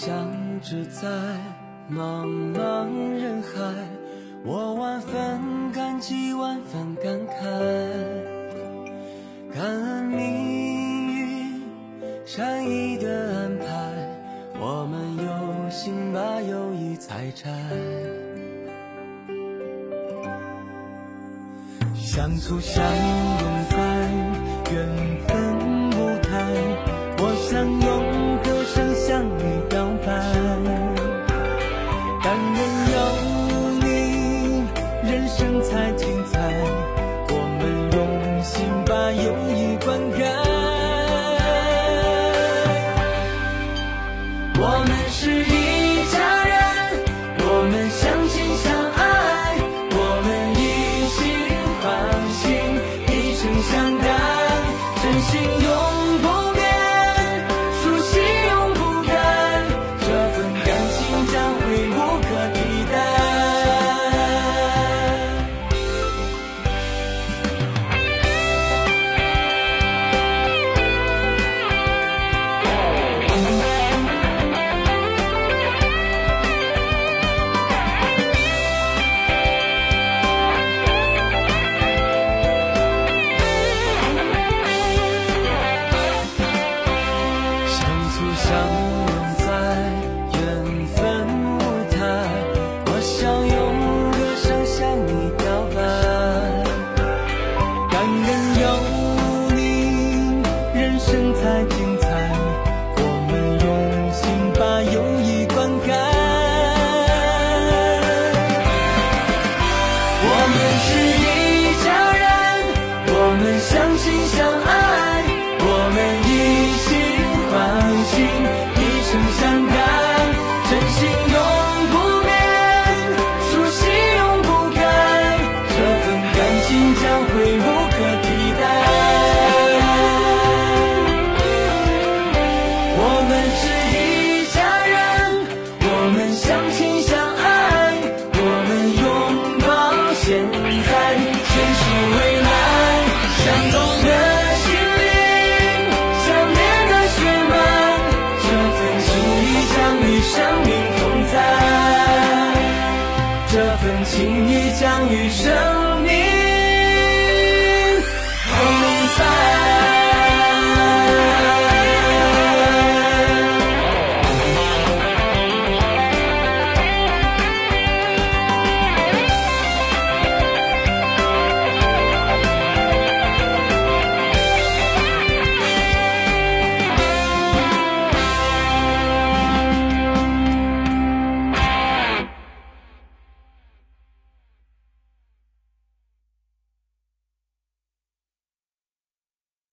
相知在茫茫人海我万分感激万分感慨感恩命运善意的安排我们有幸把友谊采摘相促相拥在远因为有你人生才精彩我们用心把友谊灌溉。相拥在缘分舞台我想用歌声向你表白。感恩有你人生才精彩。轻易将余生